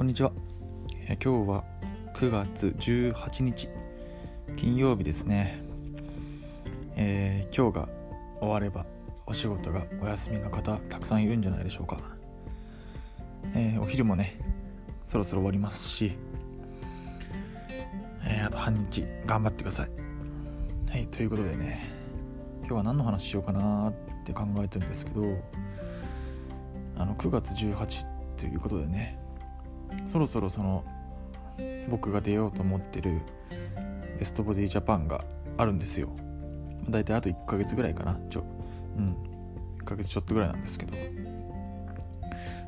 こんにちは、今日は9月18日金曜日ですね、えー今日が終わればお仕事がお休みの方たくさんいるんじゃないでしょうか、えーお昼もねそろそろ終わりますし、えーあと半日頑張ってください。はいということでね今日は何の話しようかなって考えてるんですけどあの9月18ということでねそろそろその僕が出ようと思ってるベストボディジャパンがあるんですよ。だいたいあと1ヶ月ぐらいかな。ちょうん。1ヶ月ちょっとぐらいなんですけど。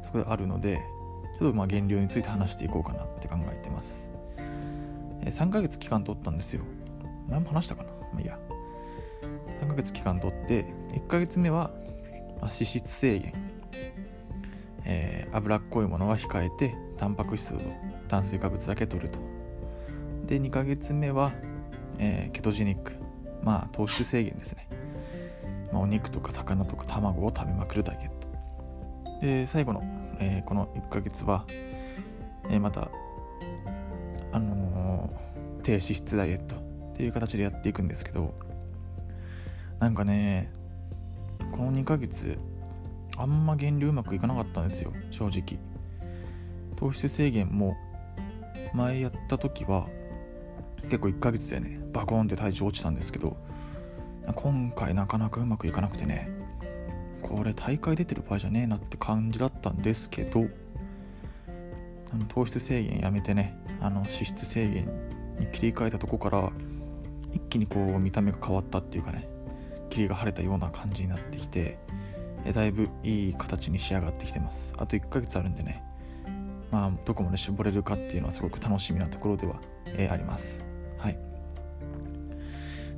そこであるのでちょっとまあ減量について話していこうかなって考えてます。3ヶ月期間取ったんですよ。前も話したかな？まあいいや。3ヶ月期間取って1ヶ月目は、脂質制限。えー脂っこいものは控えてタンパク質と炭水化物だけ取ると。で2ヶ月目は、えーケトジェニック。まあ糖質制限ですね、まあ、お肉とか魚とか卵を食べまくるダイエット。で最後の、えーこの1ヶ月は、えーまたあの低脂質ダイエットっていう形でやっていくんですけどなんかねこの2ヶ月あんま減量うまくいかなかったんですよ正直。糖質制限も前やった時は結構1ヶ月でねバコーンって体重落ちたんですけど今回なかなかうまくいかなくてねこれ大会出てる場合じゃねえなって感じだったんですけどあの糖質制限やめてねあの脂質制限に切り替えたとこから一気にこう見た目が変わったっていうかね霧が晴れたような感じになってきてだいぶいい形に仕上がってきてます。あと1ヶ月あるんでねまあどこまで絞れるかっていうのはすごく楽しみなところでは、えーあります。はい。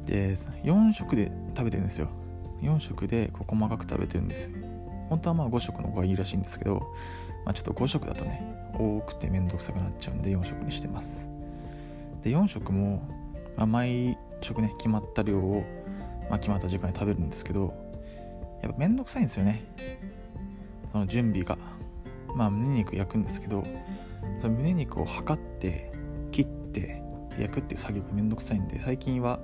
で4食で食べてるんですよ。4食でこう細かく食べてるんです。よ本当はまあ5食の方がいいらしいんですけど、まあ、ちょっと5食だとね多くてめんどくさくなっちゃうんで4食にしてます。で4食も、まあ、毎食ね決まった量を、まあ、決まった時間に食べるんですけどやっぱめんどくさいんですよね。その準備が。まあ胸肉焼くんですけどその胸肉を測って切って焼くっていう作業がめんどくさいんで最近は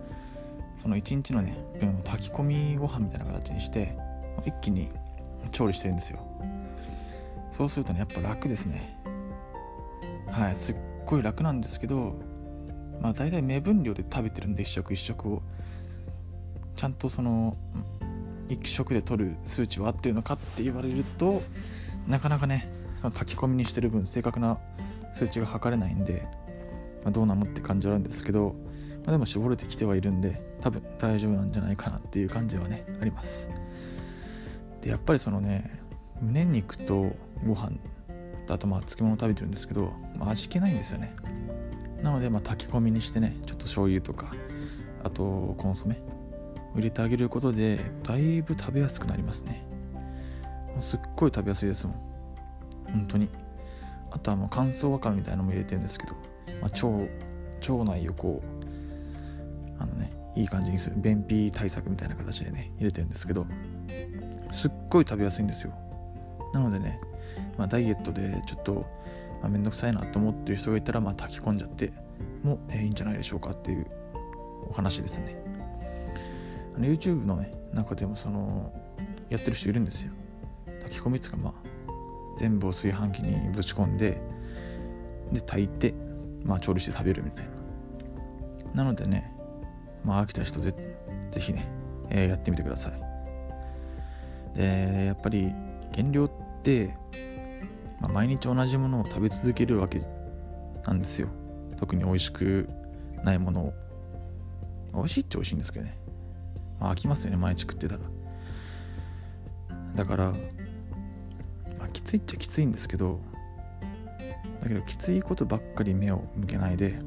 その1日のね分を炊き込みご飯みたいな形にして一気に調理してるんですよ。そうするとねやっぱ楽ですね。はいすっごい楽なんですけどまあ大体目分量で食べてるんで一食一食を。ちゃんとその1食で取る数値は合ってるのかって言われるとなかなかねその炊き込みにしてる分正確な数値が測れないんで、まあどうなのって感じはあるんですけど、まあ、でも絞れてきてはいるんで多分大丈夫なんじゃないかなっていう感じはねあります。でやっぱりそのね胸肉とご飯あとまあ漬物食べてるんですけど、まあ、味気ないんですよね。なのでまあ炊き込みにしてねちょっと醤油とかあとコンソメ入れてあげることでだいぶ食べやすくなりますね。すっごい食べやすいですもん。本当に。あとはもう乾燥わかめみたいなのも入れてるんですけど、まあ、腸腸内をこうあのねいい感じにする便秘対策みたいな形でね入れてるんですけどすっごい食べやすいんですよ。なのでね、まあ、ダイエットでちょっと、まあ、めんどくさいなと思ってる人がいたら、まあ、炊き込んじゃっても、えいいんじゃないでしょうかっていうお話ですね。あの YouTube のね中でもそのやってる人いるんですよ。炊き込みつかまあ全部を炊飯器にぶち込んでで炊いてまあ調理して食べるみたいな。なのでねまあ飽きた人ぜぜひね、えーやってみてください。でやっぱり減量って、まあ、毎日同じものを食べ続けるわけなんですよ。特に美味しくないものを。美味しいっちゃ美味しいんですけどね、まあ、飽きますよね毎日食ってたら。だから、きついっちゃきついんですけどだけどきついことばっかり目を向けないで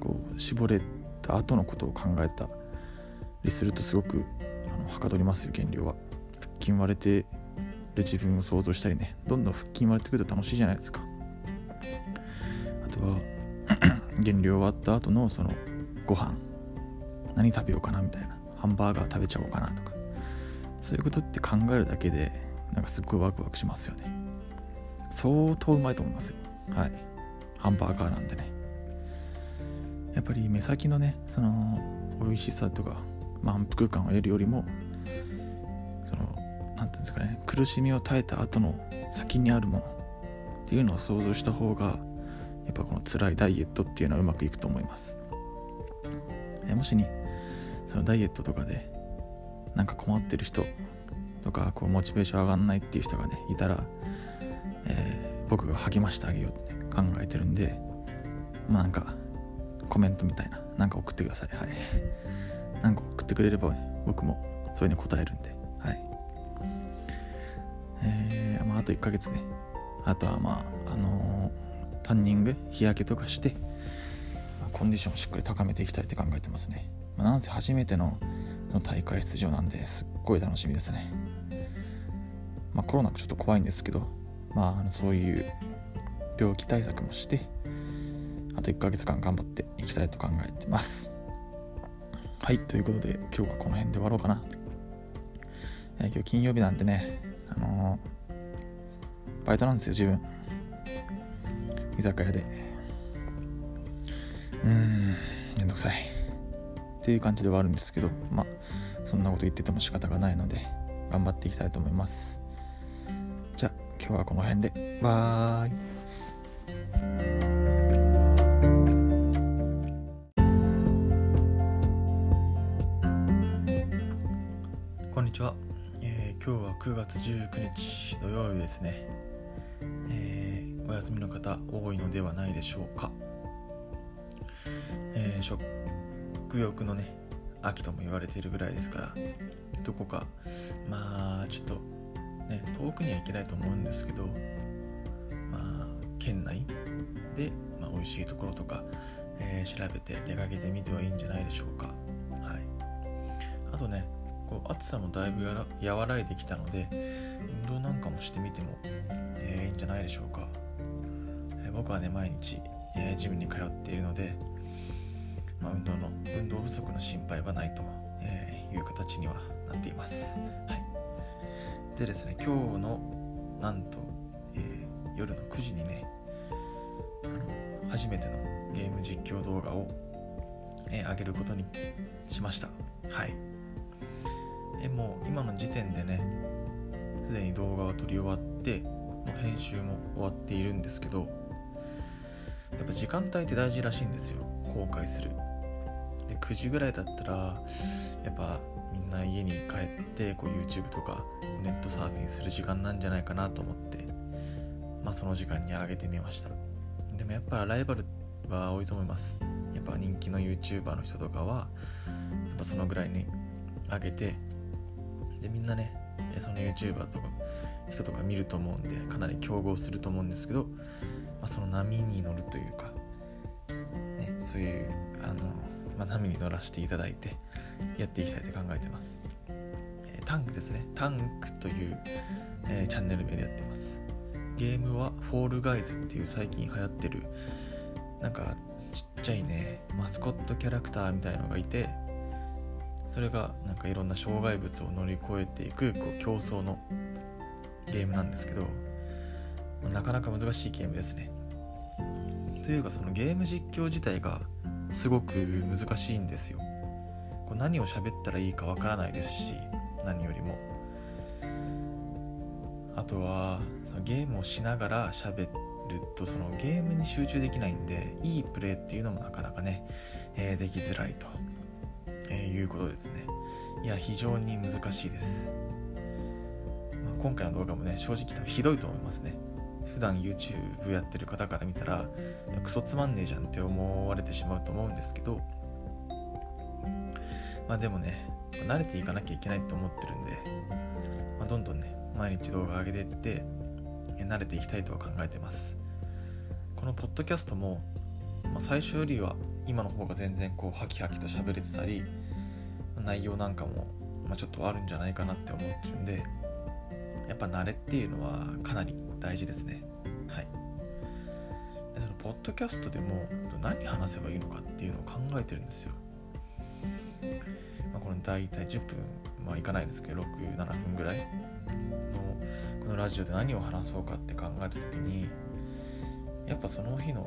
こう絞れた後のことを考えたりするとすごくあのはかどりますよ減量は。腹筋割れてる自分を想像したりね。どんどん腹筋割れてくると楽しいじゃないですか。あとは 減量終わった後のそのご飯。何食べようかなみたいな。ハンバーガー食べちゃおうかなとか。そういうことって考えるだけでなんかすっごいワクワクしますよね。相当うまいと思いますよ。はい。ハンバーガーなんでね。やっぱり目先のねその美味しさとか満腹感を得るよりもその何ていうんですかね苦しみを耐えた後の先にあるものっていうのを想像した方がやっぱこの辛いダイエットっていうのはうまくいくと思います。えもしにそのダイエットとかでなんか困ってる人とかこうモチベーション上がんないっていう人がねいたら、えー、僕が励ましてあげようって考えてるんでまあなんかコメントみたいななんか送ってください。はい。なんか送ってくれれば、ね僕もそれに答えるんではい。えー、まああと1ヶ月ね。あとはまああのー、タンニング日焼けとかして、コンディションをしっかり高めていきたいって考えてますね、まあ、なんせ初めての大会出場なんですっごい楽しみですね。まあコロナちょっと怖いんですけどまああのそういう病気対策もしてあと1ヶ月間頑張っていきたいと考えてます。はいということで今日はこの辺で終わろうかな、えー、今日金曜日なんでねあのー、バイトなんですよ自分。居酒屋で。うーんめんどくさい。っていう感じではあるんですけどまあそんなこと言ってても仕方がないので頑張っていきたいと思います今日はこの辺で。バーイ9月19日土曜日ですね、えー、お休みの方多いのではないでしょうか、えー、食欲のね秋とも言われているぐらいですからどこかまあちょっとね遠くには行けないと思うんですけどまあ県内で、まあ、美味しいところとか、えー、調べて出かけてみてはいいんじゃないでしょうか。はい。あとねこう暑さもだいぶ和らいできたので運動なんかもしてみても、えー、いいんじゃないでしょうか、えー、僕はね毎日、えー、ジムに通っているので、まあ、運動の運動不足の心配はないと、えいう形にはなっています、でですね今日のなんと、え夜の9時にね初めてのゲーム実況動画を、え上げることにしました。はい。でもう今の時点でねすでに動画は撮り終わってもう編集も終わっているんですけどやっぱ時間帯って大事らしいんですよ。公開する。で9時ぐらいだったらやっぱみんな家に帰ってこう YouTube とかネットサーフィンする時間なんじゃないかなと思ってまあその時間に上げてみました。でもやっぱライバルは多いと思います。やっぱ人気の YouTuber の人とかはやっぱそのぐらいに上げてでみんなねその YouTuber とか人とか見ると思うんでかなり競合すると思うんですけど、まあ、その波に乗るというか、ね、そういうあの、まあ、波に乗らせていただいてやっていきたいと考えてます、えー、タンクですね。タンクという、えー、チャンネル名でやってます。ゲームはフォールガイズっていう最近流行ってるなんかちっちゃいねマスコットキャラクターみたいのがいてそれがなんかいろんな障害物を乗り越えていくこう競争のゲームなんですけどなかなか難しいゲームですね。というかそのゲーム実況自体がすごく難しいんですよ。こう何を喋ったらいいかわからないですし何よりも。あとはそのゲームをしながら喋るとそのゲームに集中できないんでいいプレーっていうのもなかなかね、えー、できづらいとえー、いうことですね。いや非常に難しいです、今回の動画もね正直ひどいと思いますね。普段 YouTube やってる方から見たらクソつまんねえじゃんって思われてしまうと思うんですけどまあでもね慣れていかなきゃいけないと思ってるんで、まあ、どんどんね毎日動画上げていって慣れていきたいとは考えてます。このポッドキャストも、まあ、最初よりは今の方が全然こうハキハキと喋れてたり内容なんかも、まあ、ちょっとあるんじゃないかなって思ってるんでやっぱ慣れっていうのはかなり大事ですね。はい。でそのポッドキャストでも何話せばいいのかっていうのを考えてるんですよ、まあ、この大体10分まあいかないですけど67分ぐらいのこのラジオで何を話そうかって考えた時にやっぱその日の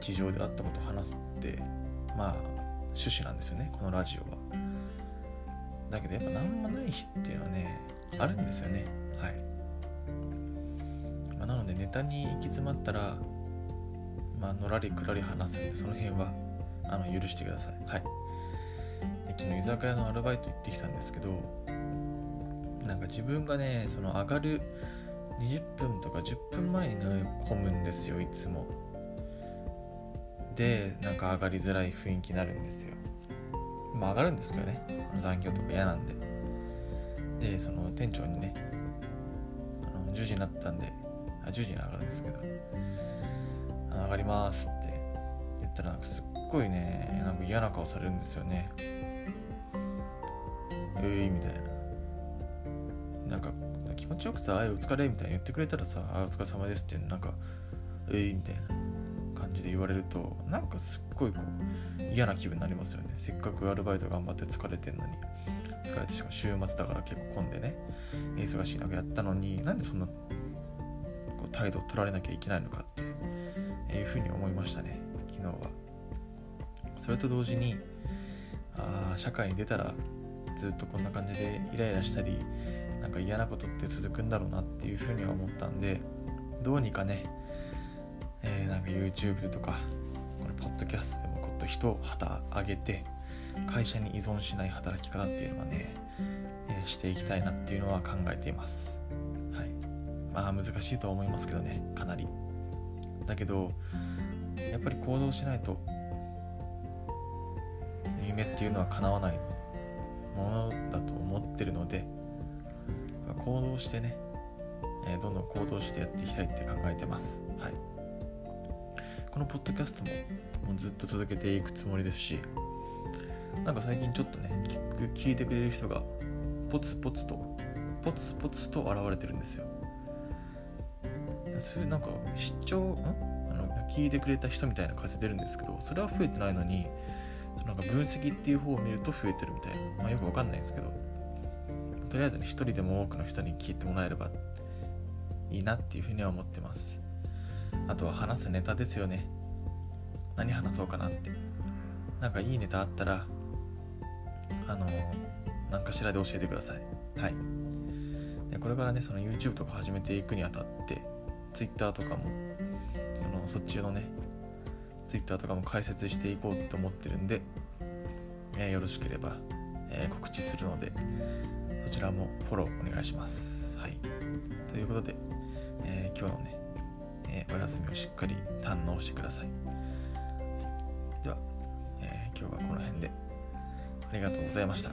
日常であったことを話すってまあ趣旨なんですよねこのラジオは。だけどやっぱ何もない日っていうのはねあるんですよね、な。のでネタに行き詰まったらまあのらりくらり話すんでその辺はあの許してください。はい。昨日居酒屋のアルバイト行ってきたんですけどなんか自分がねその上がる20分とか10分前に飲み込むんですよいつも。でなんか上がりづらい雰囲気になるんですよ。まあ上がるんですけどね。残業とか嫌なんで。でその店長にねあの10時になったんであ10時に上がるんですけど上がりますって言ったらなんかすっごいねなんか嫌な顔されるんですよね。ういみたいな。なんか気持ちよくさ「あいお疲れ」みたいに言ってくれたらさ「あお疲れ様です」ってなんか「うい」みたいな感じで言われるとなんかすっごいこう嫌な気分になりますよね。せっかくアルバイト頑張って疲れてんのに。疲れてしかも週末だから結構混んでね忙しい中やったのになんでそんな態度を取られなきゃいけないのかっていうふうに思いましたね昨日は。それと同時にあ社会に出たらずっとこんな感じでイライラしたりなんか嫌なことって続くんだろうなっていうふうには思ったんでどうにかね、えー、なんか YouTube とかこれポッドキャストでもこっと人を旗上げて会社に依存しない働き方っていうのはね、えー、していきたいなっていうのは考えています。まあ難しいとは思いますけどねかなり。だけどやっぱり行動しないと夢っていうのは叶わないものだと思ってるので行動してね、え、どんどん行動してやっていきたいって考えてます。はい。このポッドキャストももうずっと続けていくつもりですしなんか最近ちょっとね聞く聞いてくれる人がポツポツとポツポツと現れてるんですよ。それなんか視聴ん？あの聞いてくれた人みたいな数出るんですけどそれは増えてないのになんか分析っていう方を見ると増えてるみたいな、まあ、よくわかんないんですけど。とりあえずね一人でも多くの人に聞いてもらえればいいなっていうふうには思ってます。あとは話すネタですよね。何話そうかなって。なんかいいネタあったらあの何かしらで教えてください。はい。でこれからねその YouTube とか始めていくにあたって Twitter とかもそのそっちのね Twitter とかも解説していこうと思ってるんで、えー、よろしければ、えー、告知するのでそちらもフォローお願いします。はい。ということで、えー、今日のね、えお休みをしっかり堪能してください。では、え今日はこの辺でありがとうございました。